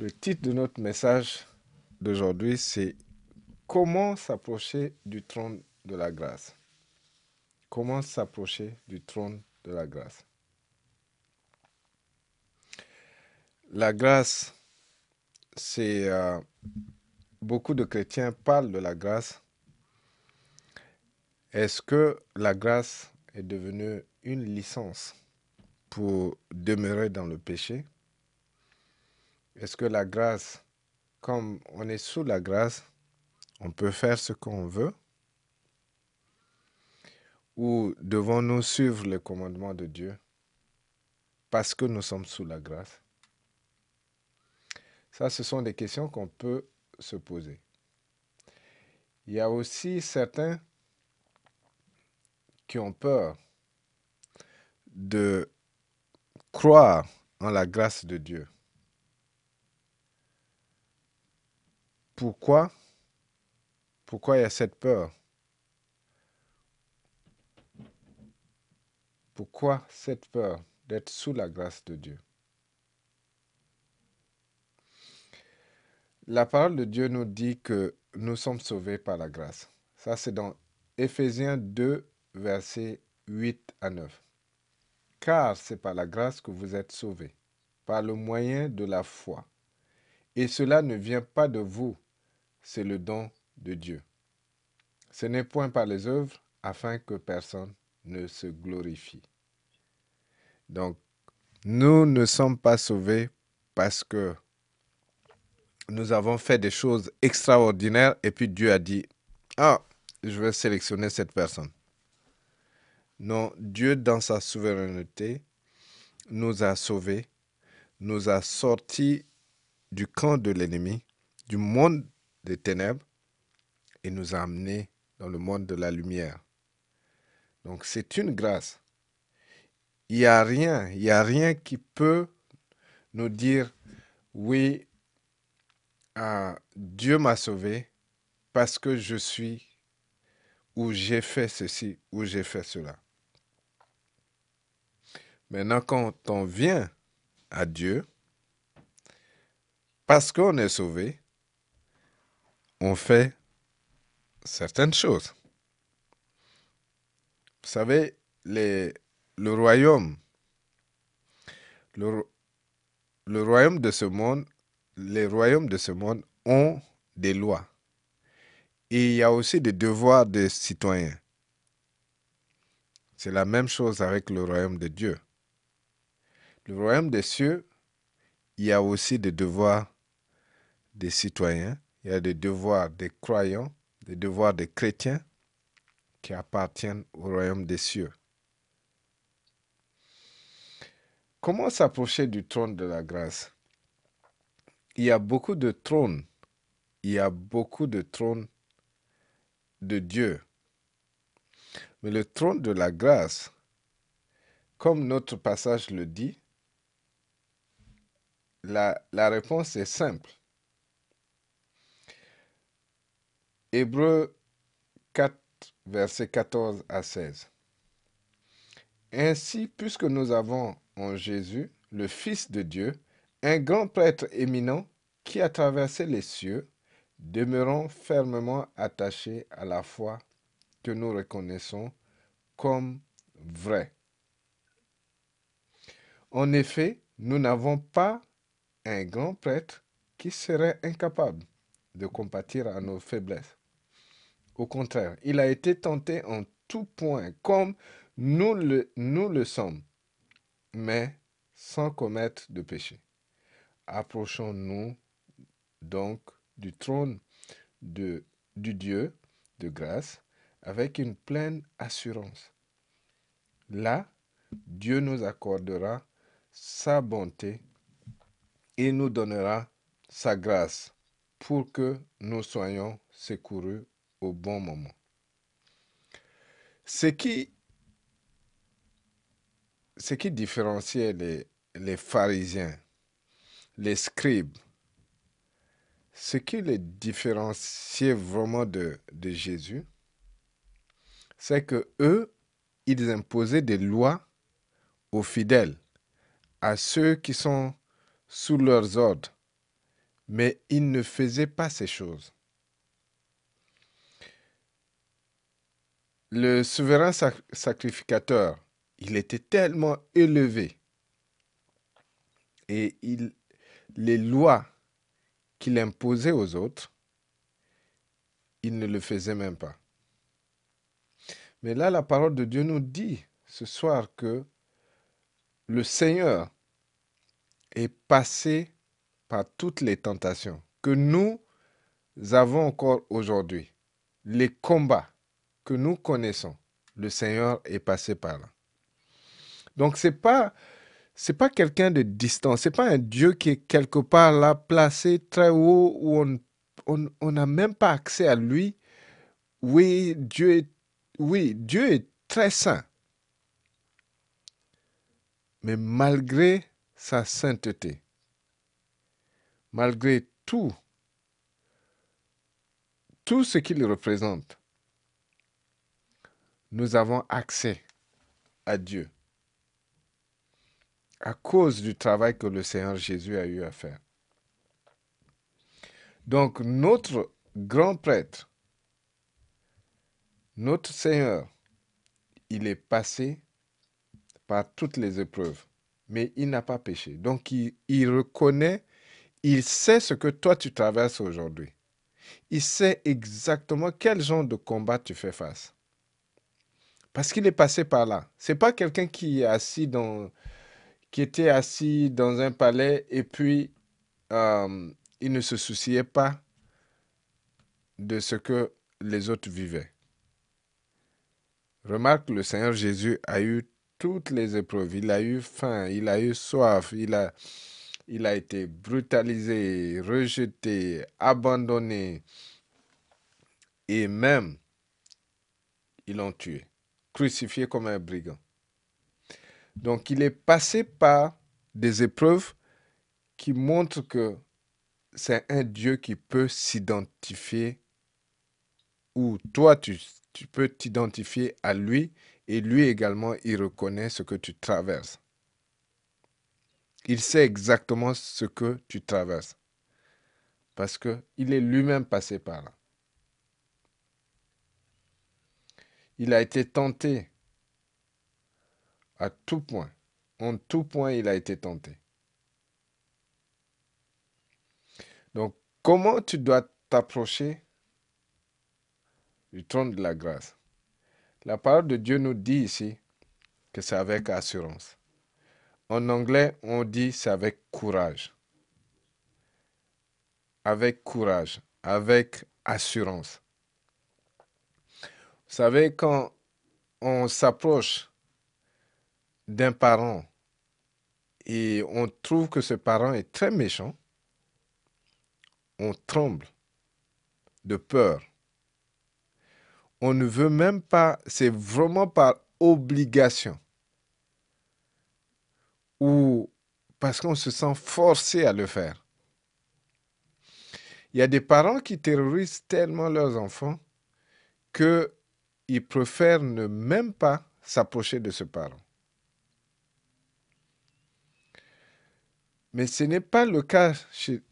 Le titre de notre message d'aujourd'hui, c'est Comment s'approcher du trône de la grâce Comment s'approcher du trône de la grâce La grâce, c'est... Euh, beaucoup de chrétiens parlent de la grâce. Est-ce que la grâce est devenue une licence pour demeurer dans le péché? Est-ce que la grâce, comme on est sous la grâce, on peut faire ce qu'on veut? Ou devons-nous suivre les commandements de Dieu parce que nous sommes sous la grâce? Ça, ce sont des questions qu'on peut se poser. Il y a aussi certains qui ont peur de croire en la grâce de Dieu. Pourquoi pourquoi il y a cette peur? Pourquoi cette peur d'être sous la grâce de Dieu? La parole de Dieu nous dit que nous sommes sauvés par la grâce. Ça, c'est dans Éphésiens 2, versets 8 à 9. Car c'est par la grâce que vous êtes sauvés, par le moyen de la foi. Et cela ne vient pas de vous, c'est le don de Dieu. Ce n'est point par les œuvres afin que personne ne se glorifie. Donc, nous ne sommes pas sauvés parce que nous avons fait des choses extraordinaires et puis Dieu a dit, ah, je vais sélectionner cette personne. Non, Dieu, dans sa souveraineté, nous a sauvés, nous a sortis du camp de l'ennemi, du monde des ténèbres, et nous a amenés dans le monde de la lumière. Donc c'est une grâce. Il n'y a rien, il n'y a rien qui peut nous dire, oui, ah, Dieu m'a sauvé parce que je suis ou j'ai fait ceci ou j'ai fait cela. Maintenant, quand on vient à Dieu, parce qu'on est sauvé, on fait certaines choses. Vous savez, le royaume, le, le royaume de ce monde, les royaumes de ce monde ont des lois. Et il y a aussi des devoirs des citoyens. C'est la même chose avec le royaume de Dieu. Le royaume des cieux, il y a aussi des devoirs des citoyens, il y a des devoirs des croyants, les devoirs des chrétiens qui appartiennent au royaume des cieux. Comment s'approcher du trône de la grâce? Il y a beaucoup de trônes, il y a beaucoup de trônes de Dieu. Mais le trône de la grâce, comme notre passage le dit, la, la réponse est simple. Hébreu 4, versets 14 à 16. Ainsi, puisque nous avons en Jésus, le Fils de Dieu, un grand prêtre éminent qui a traversé les cieux, demeurons fermement attachés à la foi que nous reconnaissons comme vraie. En effet, nous n'avons pas un grand prêtre qui serait incapable de compatir à nos faiblesses au contraire, il a été tenté en tout point, comme nous le, sommes, mais sans commettre de péché. Approchons-nous donc du trône de, du Dieu de grâce avec une pleine assurance. Là, Dieu nous accordera sa bonté et nous donnera sa grâce pour que nous soyons secourus au bon moment. Ce qui, ce différenciait les, pharisiens, les scribes, ce qui les différenciait vraiment de, de Jésus, c'est que eux, ils imposaient des lois aux fidèles, à ceux qui sont sous leurs ordres. mais il ne faisait pas ces choses. Le souverain sacrificateur, il était tellement élevé et les lois qu'il imposait aux autres, il ne le faisait même pas. Mais là, la parole de Dieu nous dit ce soir que le Seigneur est passé par toutes les tentations que nous avons encore aujourd'hui. Les combats que nous connaissons, le Seigneur est passé par là. Donc c'est pas c'est pas quelqu'un de distant, c'est pas un Dieu qui est quelque part là placé très haut où on n'a même pas accès à lui. Oui, Dieu est oui, Dieu est très saint. Mais malgré sa sainteté, malgré tout, tout ce qu'il représente, nous avons accès à Dieu à cause du travail que le Seigneur Jésus a eu à faire. Donc notre grand prêtre, notre Seigneur, il est passé par toutes les épreuves, mais il n'a pas péché. Donc il, reconnaît il sait ce que toi tu traverses aujourd'hui. Il sait exactement quel genre de combat tu fais face. Parce qu'il est passé par là. C'est pas quelqu'un qui est assis dans, qui était assis dans un palais et puis euh, il ne se souciait pas de ce que les autres vivaient. Remarque, le Seigneur Jésus a eu toutes les épreuves. Il a eu faim, il a eu soif, il a, il a été brutalisé, rejeté, abandonné et même ils l'ont tué, crucifié comme un brigand. Donc il est passé par des épreuves qui montrent que c'est un Dieu qui peut s'identifier, ou toi tu, peux t'identifier à lui, et lui également il reconnaît ce que tu traverses. Il sait exactement ce que tu traverses. Parce qu'il est lui-même passé par là. Il a été tenté à tout point. En tout point, il a été tenté. Donc, comment tu dois t'approcher du trône de la grâce? La parole de Dieu nous dit ici que c'est avec assurance. En anglais, on dit c'est avec courage. Avec courage, avec assurance. Vous savez, quand on s'approche d'un parent et on trouve que ce parent est très méchant, on tremble de peur. On ne veut même pas, c'est vraiment par obligation ou parce qu'on se sent forcé à le faire. Il y a des parents qui terrorisent tellement leurs enfants qu'ils préfèrent ne même pas s'approcher de ce parent. Mais ce n'est pas le cas chez...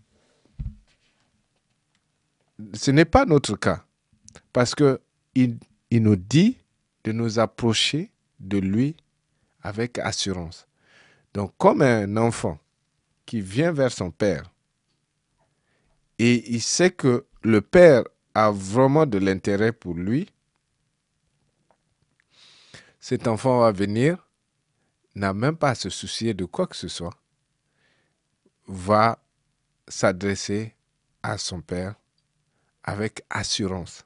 Ce n'est pas notre cas. Parce qu'il il nous dit de nous approcher de lui avec assurance. Donc, comme un enfant qui vient vers son père et il sait que le père a vraiment de l'intérêt pour lui, cet enfant va venir, n'a même pas à se soucier de quoi que ce soit, va s'adresser à son père avec assurance.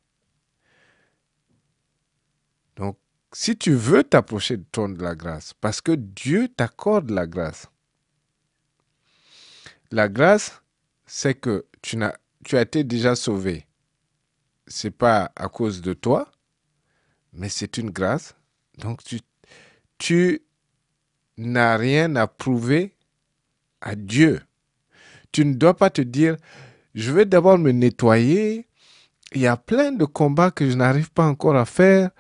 Donc, si tu veux t'approcher du trône de la grâce, parce que Dieu t'accorde la grâce. La grâce, c'est que tu, as, tu as été déjà sauvé. Ce n'est pas à cause de toi, mais c'est une grâce. Donc tu, tu n'as rien à prouver à Dieu. Tu ne dois pas te dire, je vais d'abord me nettoyer. Il y a plein de combats que je n'arrive pas encore à faire.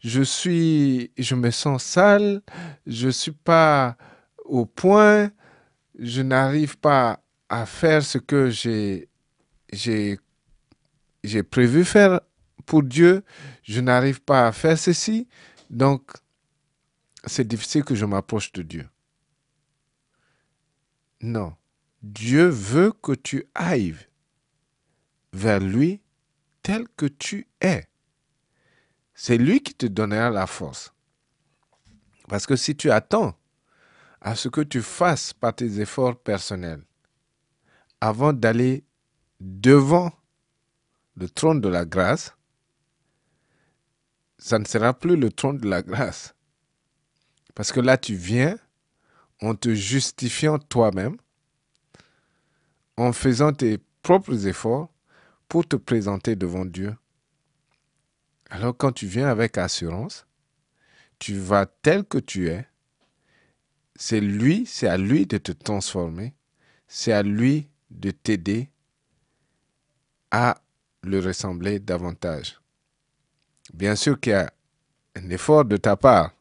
Je suis, je me sens sale, je suis pas au point, je n'arrive pas à faire ce que j'ai j'ai j'ai prévu faire pour Dieu, je n'arrive pas à faire ceci, donc c'est difficile que je m'approche de Dieu. Non, Dieu veut que tu ailles vers lui tel que tu es. C'est lui qui te donnera la force. Parce que si tu attends à ce que tu fasses par tes efforts personnels, avant d'aller devant le trône de la grâce, ça ne sera plus le trône de la grâce. Parce que là, tu viens en te justifiant toi-même, en faisant tes propres efforts pour te présenter devant Dieu. Alors quand tu viens avec assurance, tu vas tel que tu es, c'est lui, c'est à lui de te transformer, c'est à lui de t'aider à le ressembler davantage. Bien sûr qu'il y a un effort de ta part,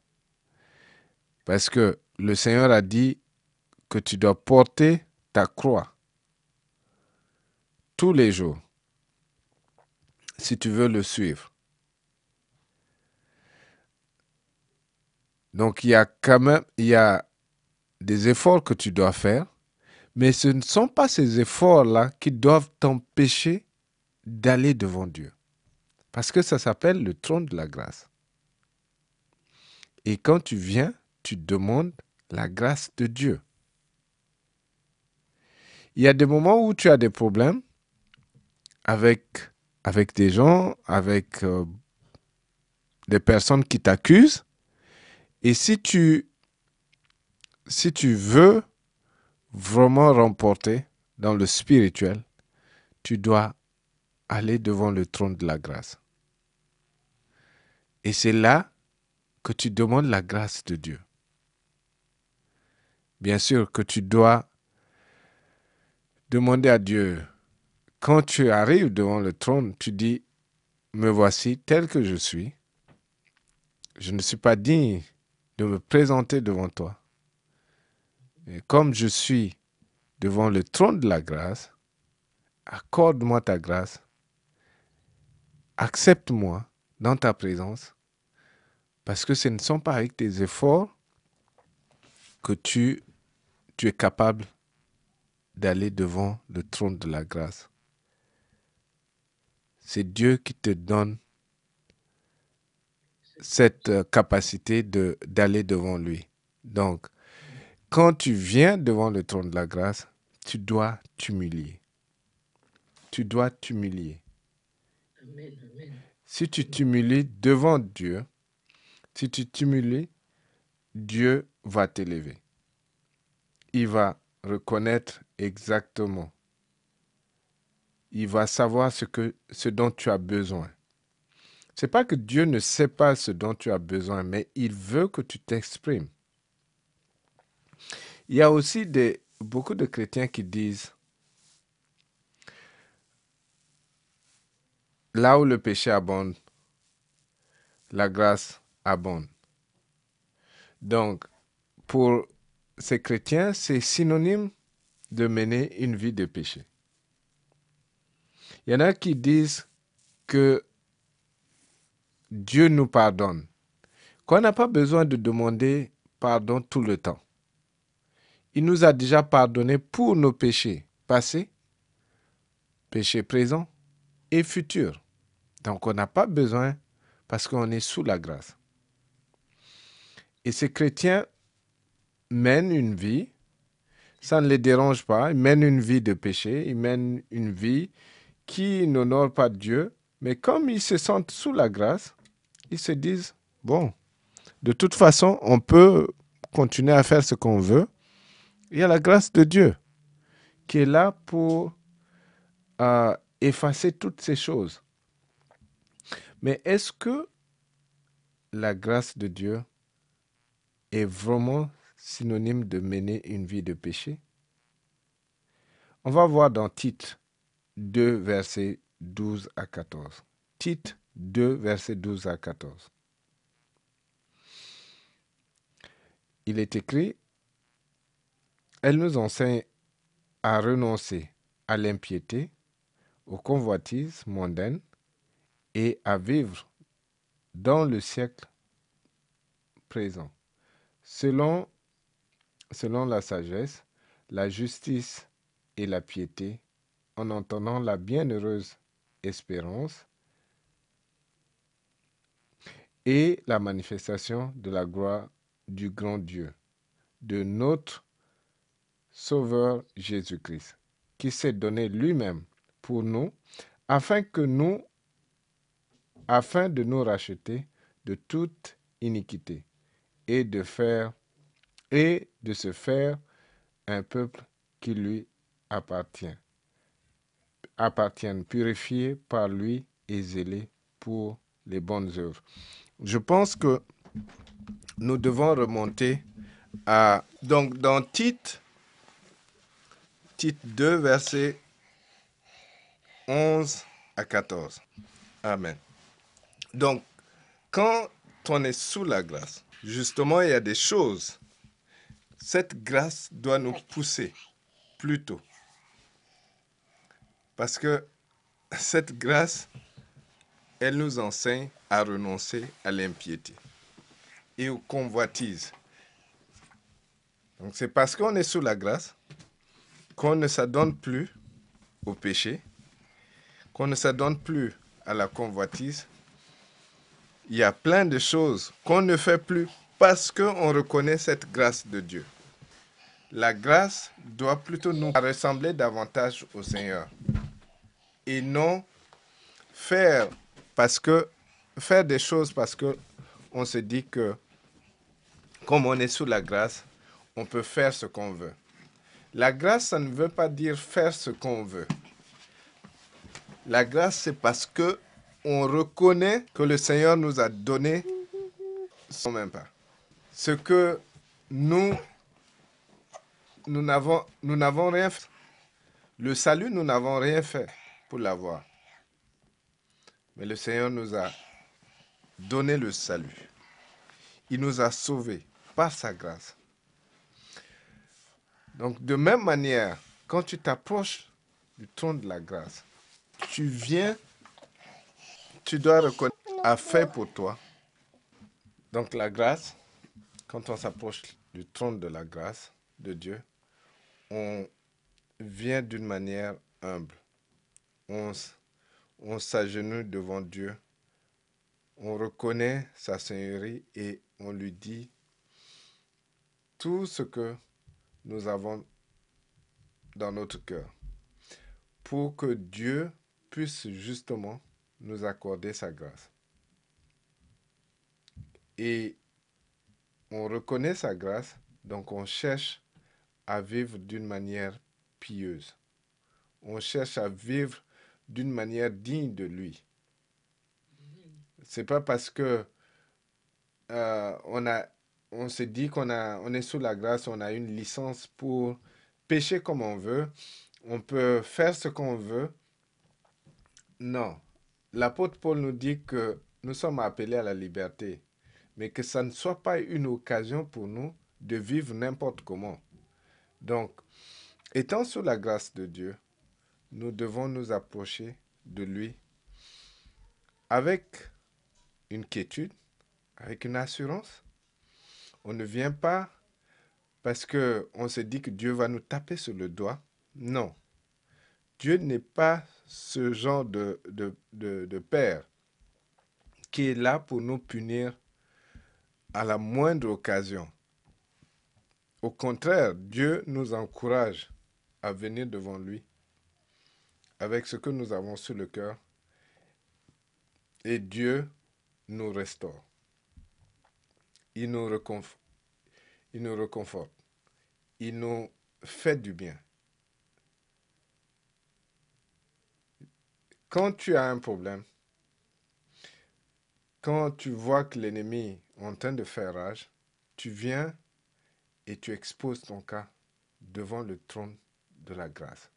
parce que le Seigneur a dit que tu dois porter ta croix tous les jours si tu veux le suivre. Donc il y a quand même des efforts que tu dois faire, mais ce ne sont pas ces efforts-là qui doivent t'empêcher d'aller devant Dieu. Parce que ça s'appelle le trône de la grâce. Et quand tu viens, tu demandes la grâce de Dieu. Il y a des moments où tu as des problèmes avec, avec des gens, avec euh, des personnes qui t'accusent. Et si tu, si tu veux vraiment remporter dans le spirituel, tu dois aller devant le trône de la grâce. Et c'est là que tu demandes la grâce de Dieu. Bien sûr que tu dois demander à Dieu, quand tu arrives devant le trône, tu dis, me voici tel que je suis. Je ne suis pas digne de me présenter devant toi. Et comme je suis devant le trône de la grâce, accorde-moi ta grâce accepte-moi dans ta présence, parce que ce ne sont pas avec tes efforts que tu, tu es capable d'aller devant le trône de la grâce. C'est Dieu qui te donne cette euh, capacité d'aller devant lui. Donc, quand tu viens devant le trône de la grâce, tu dois t'humilier. Tu dois t'humilier. Si tu t'humilies devant Dieu, si tu t'humilies, Dieu va t'élever. Il va reconnaître exactement. Il va savoir ce, dont tu as besoin. Ce n'est pas que Dieu ne sait pas ce dont tu as besoin, mais il veut que tu t'exprimes. Il y a aussi beaucoup de chrétiens qui disent Là où le péché abonde, la grâce abonde. Donc, pour ces chrétiens, c'est synonyme de mener une vie de péché. Il y en a qui disent que Dieu nous pardonne, qu'on n'a pas besoin de demander pardon tout le temps. Il nous a déjà pardonné pour nos péchés passés, péchés présents et futur. Donc on n'a pas besoin parce qu'on est sous la grâce. Et ces chrétiens mènent une vie, ça ne les dérange pas, ils mènent une vie de péché, ils mènent une vie qui n'honore pas Dieu, mais comme ils se sentent sous la grâce, ils se disent, bon, de toute façon, on peut continuer à faire ce qu'on veut. Il y a la grâce de Dieu qui est là pour euh, effacer toutes ces choses. Mais est-ce que la grâce de Dieu est vraiment synonyme de mener une vie de péché? On va voir dans Tite 2, versets 12 à 14. Tite 2, versets 12 à 14. Il est écrit, Elle nous enseigne à renoncer à l'impiété aux convoitises mondaines et à vivre dans le siècle présent, selon, la sagesse, la justice et la piété, en entendant la bienheureuse espérance et la manifestation de la gloire du grand Dieu, de notre Sauveur Jésus-Christ, qui s'est donné lui-même pour nous, afin que nous, afin de nous racheter de toute iniquité et de faire et de se faire un peuple qui lui appartient, appartienne, purifié par lui et zélé pour les bonnes œuvres. Je pense que nous devons remonter à donc dans Tite Tite 2 versets 11 à 14. Amen. Donc quand on est sous la grâce, justement, il y a des choses. Cette grâce doit nous pousser plutôt. Parce que cette grâce, elle nous enseigne à renoncer à l'impiété et aux convoitises. Donc c'est parce qu'on est sous la grâce qu'on ne s'adonne plus au péché, qu'on ne s'adonne plus à la convoitise, il y a plein de choses qu'on ne fait plus parce qu'on reconnaît cette grâce de Dieu. La grâce doit plutôt nous ressembler davantage au Seigneur et non faire parce que faire des choses parce que on se dit que comme on est sous la grâce, on peut faire ce qu'on veut. La grâce, ça ne veut pas dire faire ce qu'on veut. La grâce, c'est parce que on reconnaît que le Seigneur nous a donné son même pas. Ce que nous, n'avons, nous n'avons rien fait. Le salut, nous n'avons rien fait pour l'avoir. Mais le Seigneur nous a donné le salut. Il nous a sauvés par sa grâce. Donc, de même manière, quand tu t'approches du trône de la grâce, tu viens tu dois reconnaître a fait pour toi. Donc la grâce, quand on s'approche du trône de la grâce de Dieu, on vient d'une manière humble. On, s'agenouille devant Dieu. On reconnaît sa Seigneurie et on lui dit tout ce que nous avons dans notre cœur pour que Dieu puisse justement nous accorder sa grâce. Et on reconnaît sa grâce, donc on cherche à vivre d'une manière pieuse. On cherche à vivre d'une manière digne de lui. C'est pas parce que euh, on a, on se dit qu'on a, on est sous la grâce, on a une licence pour pécher comme on veut, on peut faire ce qu'on veut. Non, l'apôtre Paul nous dit que nous sommes appelés à la liberté, mais que ça ne soit pas une occasion pour nous de vivre n'importe comment. Donc, étant sous la grâce de Dieu, nous devons nous approcher de lui avec une quiétude, avec une assurance. On ne vient pas parce que on se dit que Dieu va nous taper sur le doigt. Non. Dieu n'est pas ce genre de, père qui est là pour nous punir à la moindre occasion. Au contraire, Dieu nous encourage à venir devant lui avec ce que nous avons sur le cœur et Dieu nous restaure. Il nous reconforte. Il nous fait du bien. Quand tu as un problème, quand tu vois que l'ennemi est en train de faire rage, tu viens et tu exposes ton cas devant le trône de la grâce.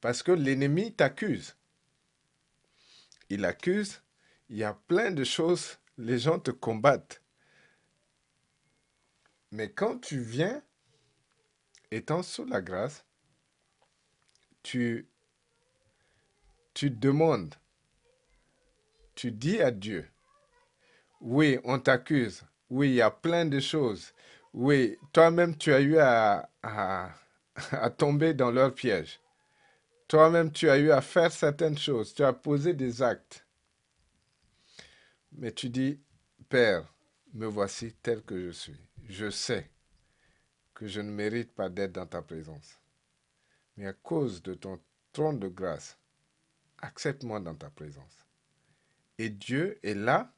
Parce que l'ennemi t'accuse. Il accuse, il y a plein de choses, les gens te combattent. Mais quand tu viens, étant sous la grâce, tu, tu demandes, tu dis à Dieu, oui, on t'accuse, oui, il y a plein de choses, oui, toi-même tu as eu à, à, à tomber dans leur piège. Toi-même, tu as eu à faire certaines choses, tu as posé des actes. Mais tu dis, Père, me voici tel que je suis. Je sais que je ne mérite pas d'être dans ta présence. Mais à cause de ton trône de grâce, accepte-moi dans ta présence. Et Dieu est là,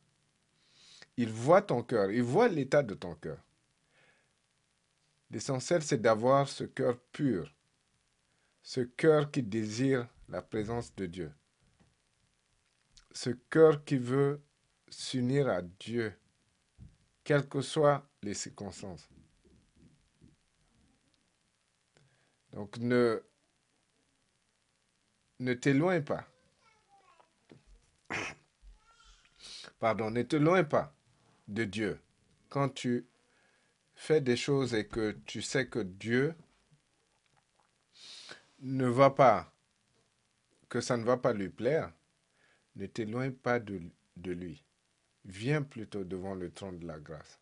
il voit ton cœur, il voit l'état de ton cœur. L'essentiel, c'est d'avoir ce cœur pur, ce cœur qui désire la présence de Dieu, ce cœur qui veut s'unir à Dieu, quelles que soient les circonstances. Donc ne, ne t'éloigne pas. Pardon, ne t'éloigne pas de Dieu quand tu fais des choses et que tu sais que Dieu ne va pas, que ça ne va pas lui plaire, ne t'éloigne pas de, de lui. Viens plutôt devant le trône de la grâce.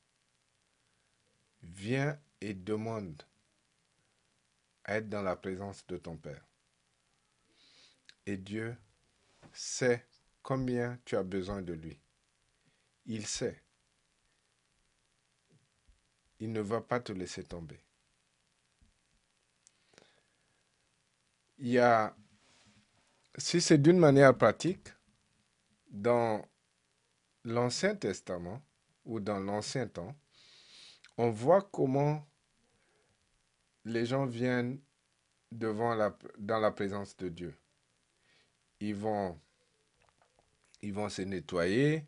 Viens et demande à être dans la présence de ton Père. Et Dieu sait combien tu as besoin de lui. Il sait. Il ne va pas te laisser tomber. il y a, si c'est d'une manière pratique, dans l'Ancien Testament ou dans l'Ancien Temps, on voit comment les gens viennent devant la, dans la présence de Dieu. Ils vont, ils vont se nettoyer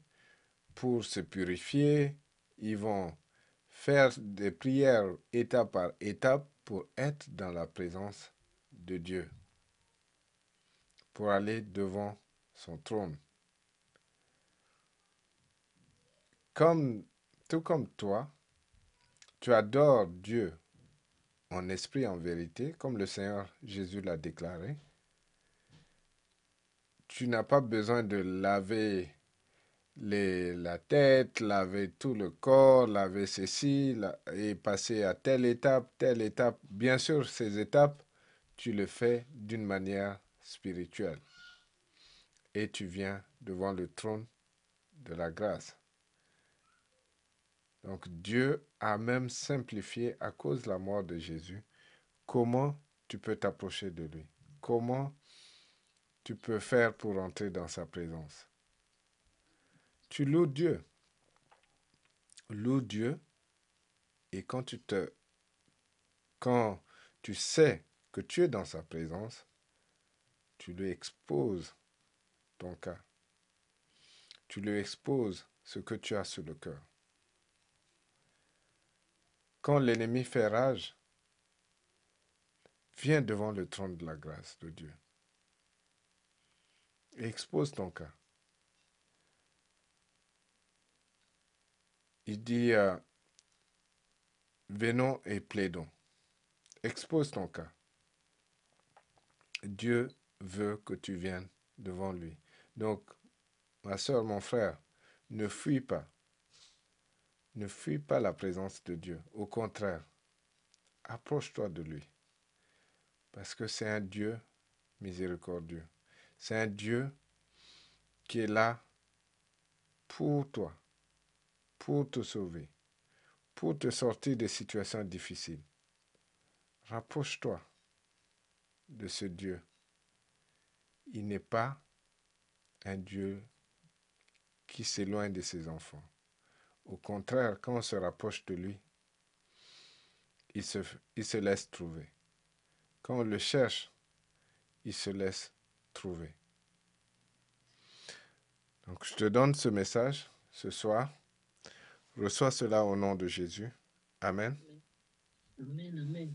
pour se purifier, ils vont faire des prières étape par étape pour être dans la présence de Dieu pour aller devant son trône. Comme, tout comme toi, tu adores Dieu en esprit en vérité, comme le Seigneur Jésus l'a déclaré. Tu n'as pas besoin de laver la tête, laver tout le corps, laver ceci et passer à telle étape, telle étape. Bien sûr, ces étapes, tu le fais d'une manière spirituel. Et tu viens devant le trône de la grâce. Donc Dieu a même simplifié à cause de la mort de Jésus comment tu peux t'approcher de lui. Comment tu peux faire pour entrer dans sa présence. Tu loues Dieu. Loue Dieu et quand tu te quand tu sais que tu es dans sa présence, tu lui exposes ton cas. Tu lui exposes ce que tu as sur le cœur. Quand l'ennemi fait rage, viens devant le trône de la grâce de Dieu expose ton cas. Il dit, euh, venons et plaidons. Expose ton cas. Dieu veut que tu viennes devant lui. Donc, ma soeur, mon frère, ne fuis pas. Ne fuis pas la présence de Dieu. Au contraire, approche-toi de lui. Parce que c'est un Dieu miséricordieux. C'est un Dieu qui est là pour toi, pour te sauver, pour te sortir des situations difficiles. Rapproche-toi de ce Dieu il n'est pas un Dieu qui s'éloigne de ses enfants. Au contraire, quand on se rapproche de lui, il se, laisse trouver. Quand on le cherche, il se laisse trouver. Donc je te donne ce message ce soir. Reçois cela au nom de Jésus. Amen. Amen, amen.